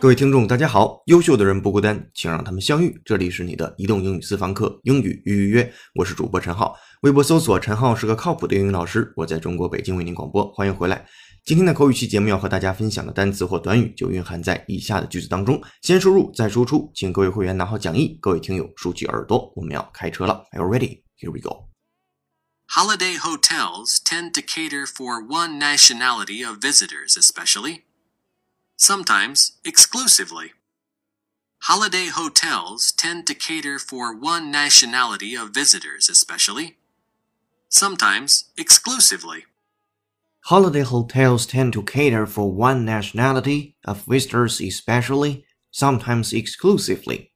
各位听众，大家好！优秀的人不孤单，请让他们相遇。这里是你的移动英语私房课，英语预约，我是主播陈浩。微博搜索“陈浩是个靠谱的英语老师”，我在中国北京为您广播，欢迎回来。今天的口语期节目要和大家分享的单词或短语就蕴含在以下的句子当中，先输入再输出，请各位会员拿好讲义，各位听友竖起耳朵，我们要开车了。Are you ready? Here we go. Holiday hotels tend to cater for one nationality of visitors, especially. Sometimes exclusively. Holiday hotels tend to cater for one nationality of visitors, especially. Sometimes exclusively. Holiday hotels tend to cater for one nationality of visitors, especially, sometimes exclusively.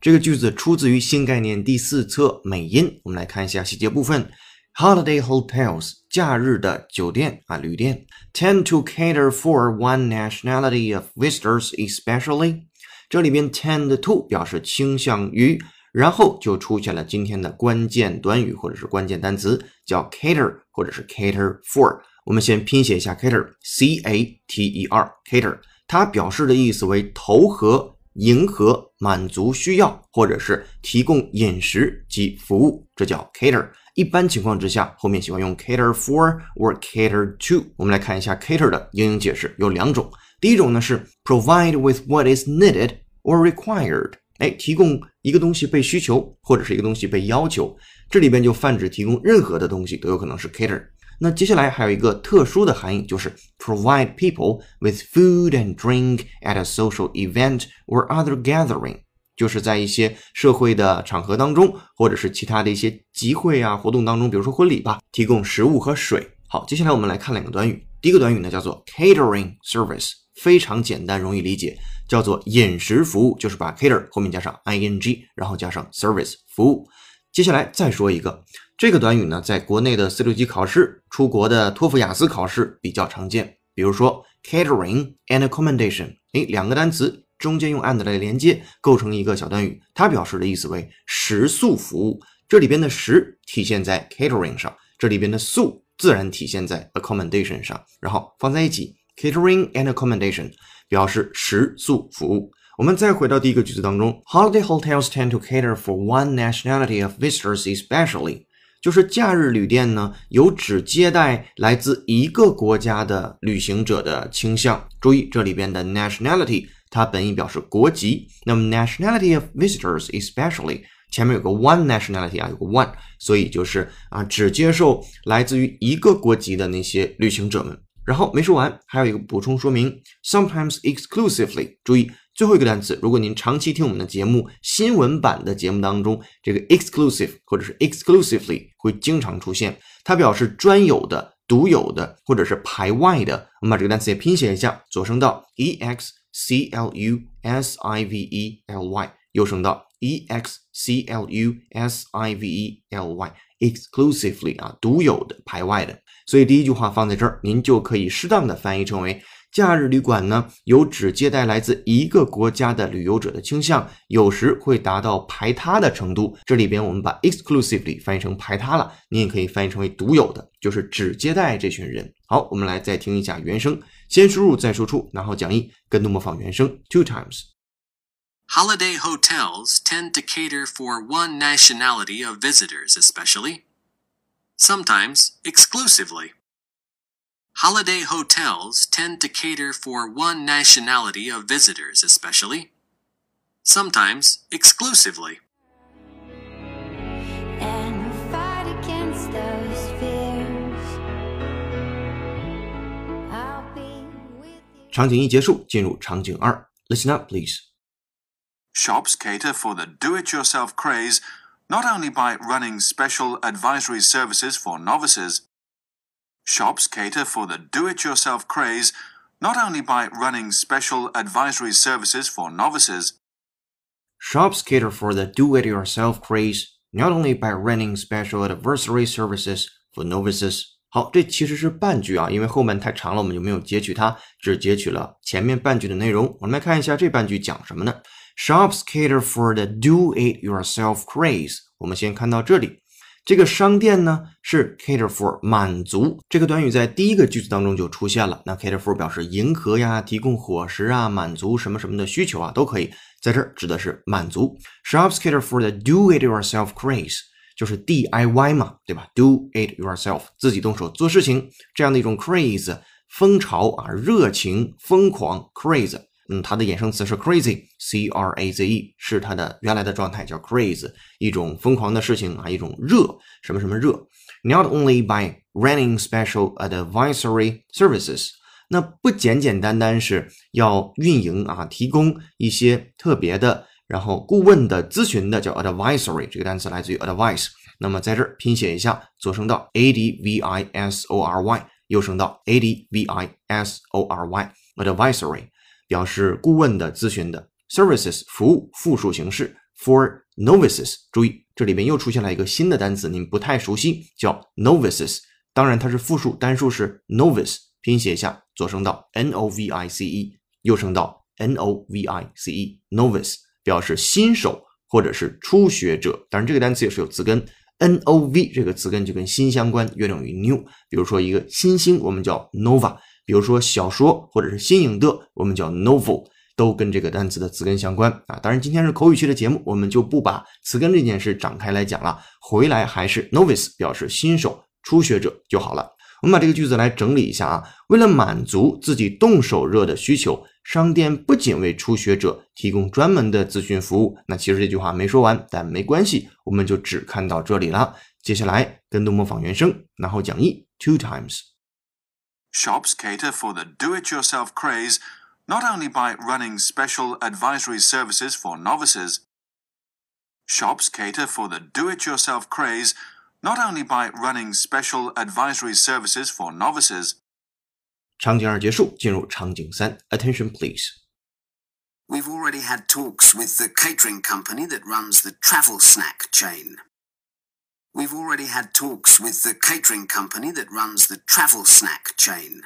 这个句子出自于新概念第四册美音。我们来看一下细节部分。 Holiday hotels 假日的酒店啊旅店 tend to cater for one nationality of visitors, especially. 这里边 tend to 表示倾向于，然后就出现了今天的关键短语或者是关键单词，叫 cater 或者是 cater for。我们先拼写一下 cater，c a t e r，cater，它表示的意思为投合、迎合、满足需要，或者是提供饮食及服务，这叫 cater。一般情况之下，后面喜欢用 cater for or cater to。我们来看一下 cater 的英英解释有两种，第一种呢是 provide with what is needed or required，哎，提供一个东西被需求或者是一个东西被要求，这里边就泛指提供任何的东西都有可能是 cater。那接下来还有一个特殊的含义，就是 provide people with food and drink at a social event or other gathering， 就是在一些社会的场合当中，或者是其他的一些集会啊活动当中，比如说婚礼吧，提供食物和水。好，接下来我们来看两个短语，第一个短语呢叫做 catering service，非常简单容易理解，叫做饮食服务，就是把 cater 后面加上 ing，然后加上 service 服务。接下来再说一个，这个短语呢，在国内的四六级考试、出国的托福、雅思考试比较常见。比如说 catering and accommodation，哎，两个单词中间用 and 来连接，构成一个小短语，它表示的意思为食宿服务。这里边的食体现在 catering 上，这里边的宿自然体现在 accommodation 上，然后放在一起，catering and accommodation 表示食宿服务。我们再回到第一个句子当中，Holiday hotels tend to cater for one nationality of visitors especially，就是假日旅店呢有只接待来自一个国家的旅行者的倾向。注意这里边的 nationality，它本意表示国籍。那么 nationality of visitors especially 前面有个 one nationality 啊，有个 one，所以就是啊只接受来自于一个国籍的那些旅行者们。然后没说完，还有一个补充说明，sometimes exclusively，注意。最后一个单词，如果您长期听我们的节目，新闻版的节目当中，这个 exclusive 或者是 exclusively 会经常出现，它表示专有的、独有的或者是排外的。我们把这个单词也拼写一下，左声道 e x c l u s i v e l y，又升到 e x c l u s i v e l y，exclusively 啊，独有的、排外的。所以第一句话放在这儿，您就可以适当的翻译成为。假日旅馆呢，有只接待来自一个国家的旅游者的倾向，有时会达到排他的程度。这里边我们把 exclusively 翻译成排他了，你也可以翻译成为独有的，就是只接待这群人。好，我们来再听一下原声，先输入再输出，然后讲义跟读模仿原声 two times。Holiday hotels tend to cater for one nationality of visitors, especially, sometimes exclusively. Holiday hotels tend to cater for one nationality of visitors especially. Sometimes exclusively. Listen up, please. Shops cater for the do-it-yourself craze not only by running special advisory services for novices, Shops cater for the do-it-yourself craze not only by running special advisory services for novices. Shops cater for the do-it-yourself craze not only by running special advisory services for novices. 好，这其实是半句啊，因为后面太长了，我们就没有截取它，只截取了前面半句的内容。我们来看一下这半句讲什么呢？Shops cater for the do-it-yourself craze。我们先看到这里。 这个商店呢是 cater for 满足这个短语在第一个句子当中就出现了。那 cater for 表示迎合呀、提供伙食啊、满足什么什么的需求啊，都可以在这儿指的是满足。Shops cater for the do-it-yourself craze，就是 DIY 嘛，对吧？Do it yourself，自己动手做事情这样的一种 craze，风潮啊、热情、疯狂 craze。嗯，它的衍生词是 crazy，c r a z e，是它的原来的状态叫 craze，一种疯狂的事情啊，一种热，什么什么热。Not only by running special advisory services，那不简简单单是要运营啊，提供一些特别的，然后顾问的咨询的叫 advisory，这个单词来自于 advice。那么在这儿拼写一下，左声道 a d v i s o r y，右声道 a d v i s o r y，advisory。表示顾问的、咨询的 services 服务复数形式 for novices。注意，这里边又出现了一个新的单词，您不太熟悉，叫 novices。当然它是复数，单数是 novice。拼写一下，左声道 n o v i c e，右声道 n o v i c e，novice 表示新手或者是初学者。当然这个单词也是有词根 n o v 这个词根就跟新相关，约等于 new。比如说一个新星，我们叫 nova。比如说小说或者是新颖的，我们叫 novel，都跟这个单词的词根相关啊。当然，今天是口语区的节目，我们就不把词根这件事展开来讲了。回来还是 novice 表示新手、初学者就好了。我们把这个句子来整理一下啊。为了满足自己动手热的需求，商店不仅为初学者提供专门的咨询服务。那其实这句话没说完，但没关系，我们就只看到这里了。接下来跟读模仿原声，然后讲义 two times。Shops cater for the do it yourself craze not only by running special advisory services for novices. Shops cater for the do it yourself craze not only by running special advisory services for novices. 场景二结束，进入场景三。Attention, please. We've already had talks with the catering company that runs the travel snack chain. We've already had talks with the catering company that runs the travel snack chain.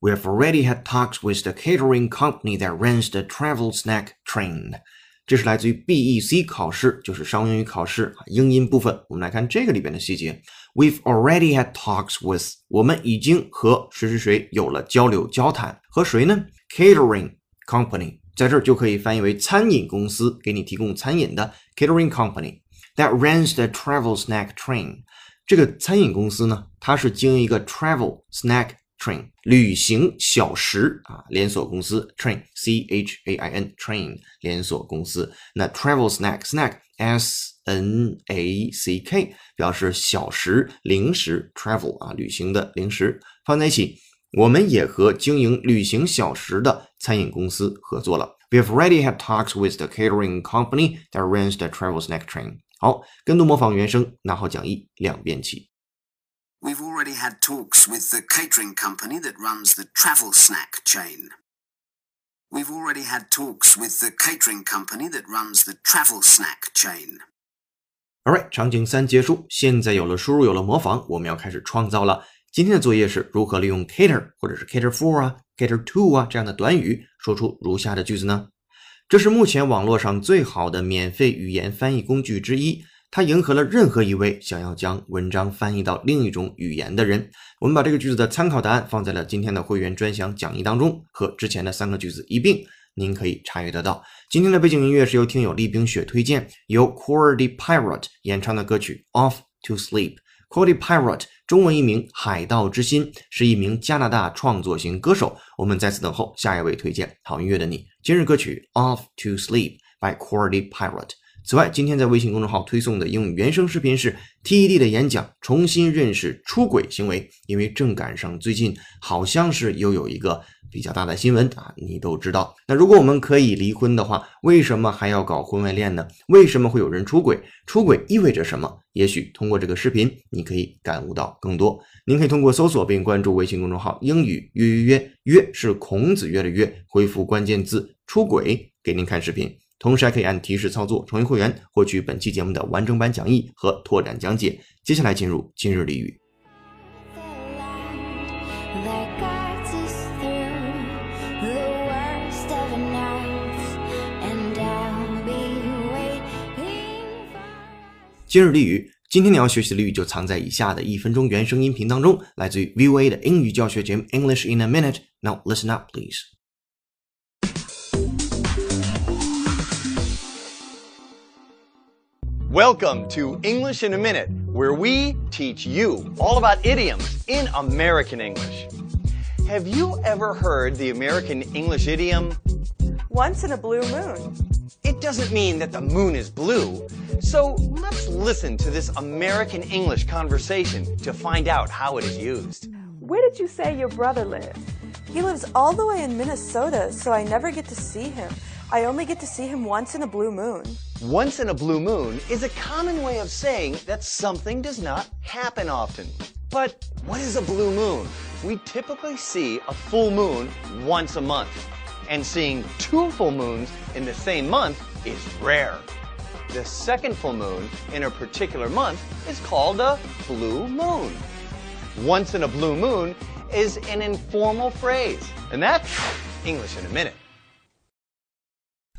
We have already had talks with the catering company that runs the travel snack train. 这是来自于 BEC 考试，就是商务英语考试英音部分。我们来看这个里边的细节。We've already had talks with，我们已经和谁谁谁有了交流交谈。和谁呢？Catering company，在这儿就可以翻译为餐饮公司，给你提供餐饮的 catering company。 that runs the travel snack train。这个餐饮公司呢，它是经营一个 travel snack train 旅行小食啊连锁公司 train c h a i n train 连锁公司。那 travel snack snack s n a c k 表示小食零食 travel 啊旅行的零食放在一起。我们也和经营旅行小食的餐饮公司合作了。We have already had talks with the catering company that runs the travel snack train. 好，跟读模仿原声，拿好讲义，两遍起。We've already had talks with the catering company that runs the travel snack chain. We've already had talks with the catering company that runs the travel snack chain. Alright，场景三结束，现在有了输入，有了模仿，我们要开始创造了。今天的作业是如何利用 cater 或者是 cater for 啊、cater to 啊这样的短语，说出如下的句子呢？ 这是目前网络上最好的免费语言翻译工具之一，它迎合了任何一位想要将文章翻译到另一种语言的人。我们把这个句子的参考答案放在了今天的会员专享讲义当中，和之前的三个句子一并，您可以查阅得到。今天的背景音乐是由听友厉冰雪推荐，由 Cordy Pirate 演唱的歌曲《Off to Sleep》。Cordy Pirate 中文译名《海盗之心》，是一名加拿大创作型歌手。我们在此等候下一位推荐好音乐的你。今日歌曲《Off to Sleep》by Cordy Pirate。 此外，今天在微信公众号推送的英语原声视频是 TED 的演讲，重新认识出轨行为。因为正赶上最近好像是又有一个比较大的新闻啊，你都知道。那如果我们可以离婚的话，为什么还要搞婚外恋呢？为什么会有人出轨？出轨意味着什么？也许通过这个视频，你可以感悟到更多。您可以通过搜索并关注微信公众号“英语约约约”，约是孔子约的约，回复关键字。出轨给您看视频，同时还可以按提示操作成为会员，获取本期节目的完整版讲义和拓展讲解。接下来进入今日俚语。今日俚语。今天你要学习的俚语就藏在以下的一分钟原声音频当中，来自于 VOA 的英语教学节目 English in a Minute。Now listen up, please. Welcome to English in a Minute, where we teach you all about idioms in American English. Have you ever heard the American English idiom? Once in a blue moon. It doesn't mean that the moon is blue. So let's listen to this American English conversation to find out how it is used. Where did you say your brother lives? He lives all the way in Minnesota, so I never get to see him. I only get to see him once in a blue moon. Once in a blue moon is a common way of saying that something does not happen often. But what is a blue moon? We typically see a full moon once a month. And seeing two full moons in the same month is rare. The second full moon in a particular month is called a blue moon. Once in a blue moon is an informal phrase. And that's English in a minute.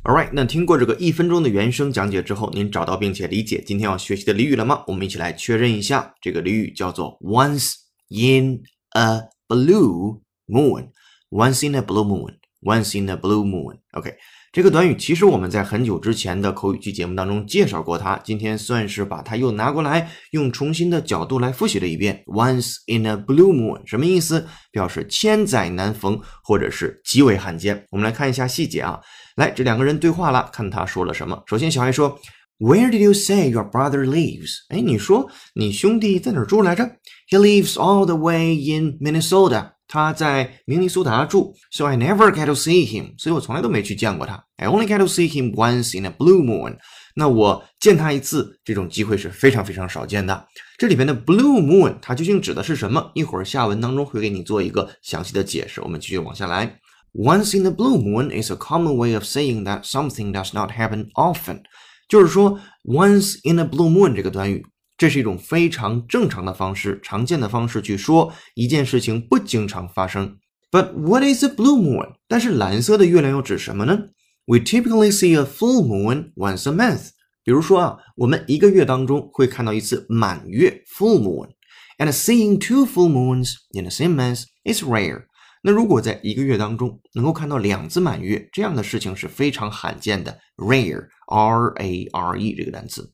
Alright，那听过这个一分钟的原声讲解之后，您找到并且理解今天要学习的俚语了吗？我们一起来确认一下，这个俚语叫做 “once in a blue moon”。Once in a blue moon. Once in a blue moon. OK，这个短语其实我们在很久之前的口语剧节目当中介绍过它，今天算是把它又拿过来，用重新的角度来复习了一遍。Once in a blue moon 什么意思？表示千载难逢，或者是极为罕见。我们来看一下细节啊。来，这两个人对话了，看他说了什么。首先，小爱说：“Where did you say your brother lives？” 哎，你说你兄弟在哪儿住来着？He lives all the way in Minnesota。他在明尼苏达住。So I never get to see him。所以我从来都没去见过他。I only get to see him once in a blue moon。那我见他一次，这种机会是非常非常少见的。这里边的 blue moon 它究竟指的是什么？一会儿下文当中会给你做一个详细的解释。我们继续往下来。Once in a blue moon is a common way of saying that something does not happen often。就是说，once in a blue moon 这个短语，这是一种非常正常的方式、常见的方式去说一件事情不经常发生。But what is a blue moon？但是蓝色的月亮又指什么呢？We typically see a full moon once a month。比如说啊，我们一个月当中会看到一次满月 （full moon），and seeing two full moons in the same month is rare。那如果在一个月当中能够看到两次满月，这样的事情是非常罕见的，rare，r a r e 这个单词。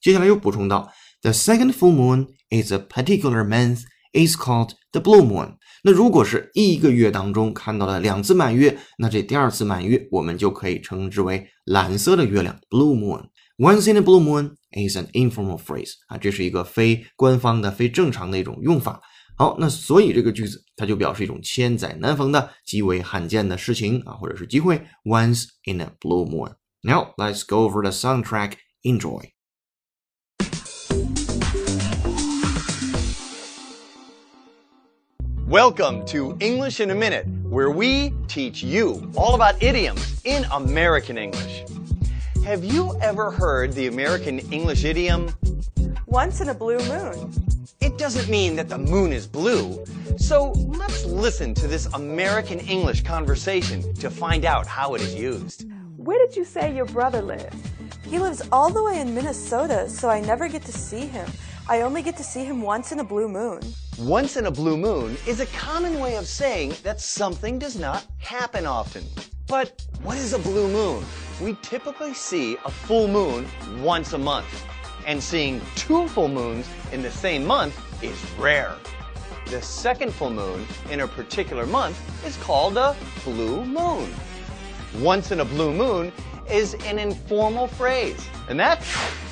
接下来又补充到，the second full moon is a particular month is called the blue moon。那如果是一个月当中看到了两次满月，那这第二次满月我们就可以称之为蓝色的月亮，blue moon。Once in a blue moon is an informal phrase 啊，这是一个非官方的、非正常的一种用法。好，那所以这个句子它就表示一种千载难逢的、极为罕见的事情啊，或者是机会。Once in a blue moon. Now let's go over the soundtrack. Enjoy. Welcome to English in a Minute, where we teach you all about idioms in American English. Have you ever heard the American English idiom? Once in a blue moon. It doesn't mean that the moon is blue. So let's listen to this American English conversation to find out how it is used. Where did you say your brother lives? He lives all the way in Minnesota, so I never get to see him. I only get to see him once in a blue moon. Once in a blue moon is a common way of saying that something does not happen often. But what is a blue moon? We typically see a full moon once a month and seeing two full moons in the same month is rare. The second full moon in a particular month is called a blue moon. Once in a blue moon is an informal phrase, and that's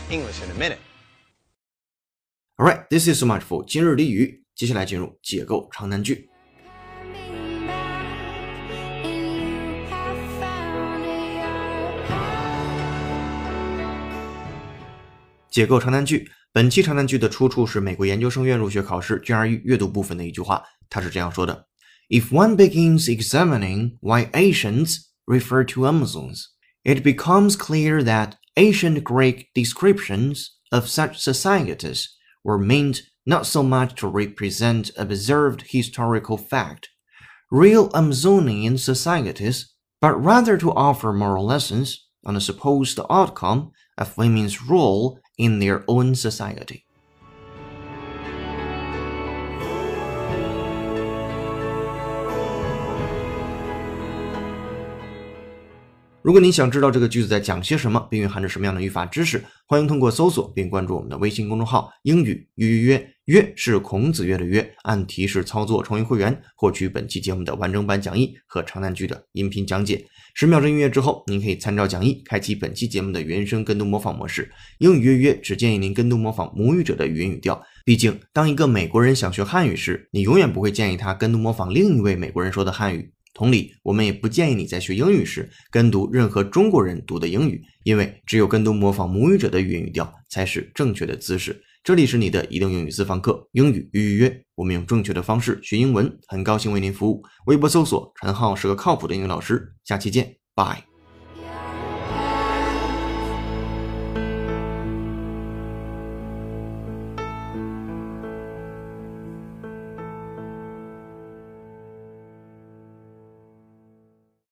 English in a minute. Alright, this is so much for 今日俚语。 接下来进入解构长难句。解构长难句。本期长难句的出处是美国研究生院入学考试 GRE 阅读部分的一句话，它是这样说的：If one begins examining why ancients refer to Amazons, it becomes clear that ancient Greek descriptions of such societies were meant not so much to represent observed historical fact, real Amazonian societies, but rather to offer moral lessons on the supposed outcome of women's role in their own society。如果您想知道这个句子在讲些什么，并蕴含着什么样的语法知识，欢迎通过搜索并关注我们的微信公众号“英语约约约”，约是孔子约的约。按提示操作成为会员，获取本期节目的完整版讲义和长难句的音频讲解。十秒钟音乐之后，您可以参照讲义开启本期节目的原声跟读模仿模式。英语约约只建议您跟读模仿母语者的语音语调，毕竟当一个美国人想学汉语时，你永远不会建议他跟读模仿另一位美国人说的汉语。同理，我们也不建议你在学英语时跟读任何中国人读的英语，因为只有跟读模仿母语者的语音语调才是正确的姿势。这里是你的移动英语私房课，英语预约，我们用正确的方式学英文。很高兴为您服务，微博搜索陈浩是个靠谱的英语老师。下期见，拜。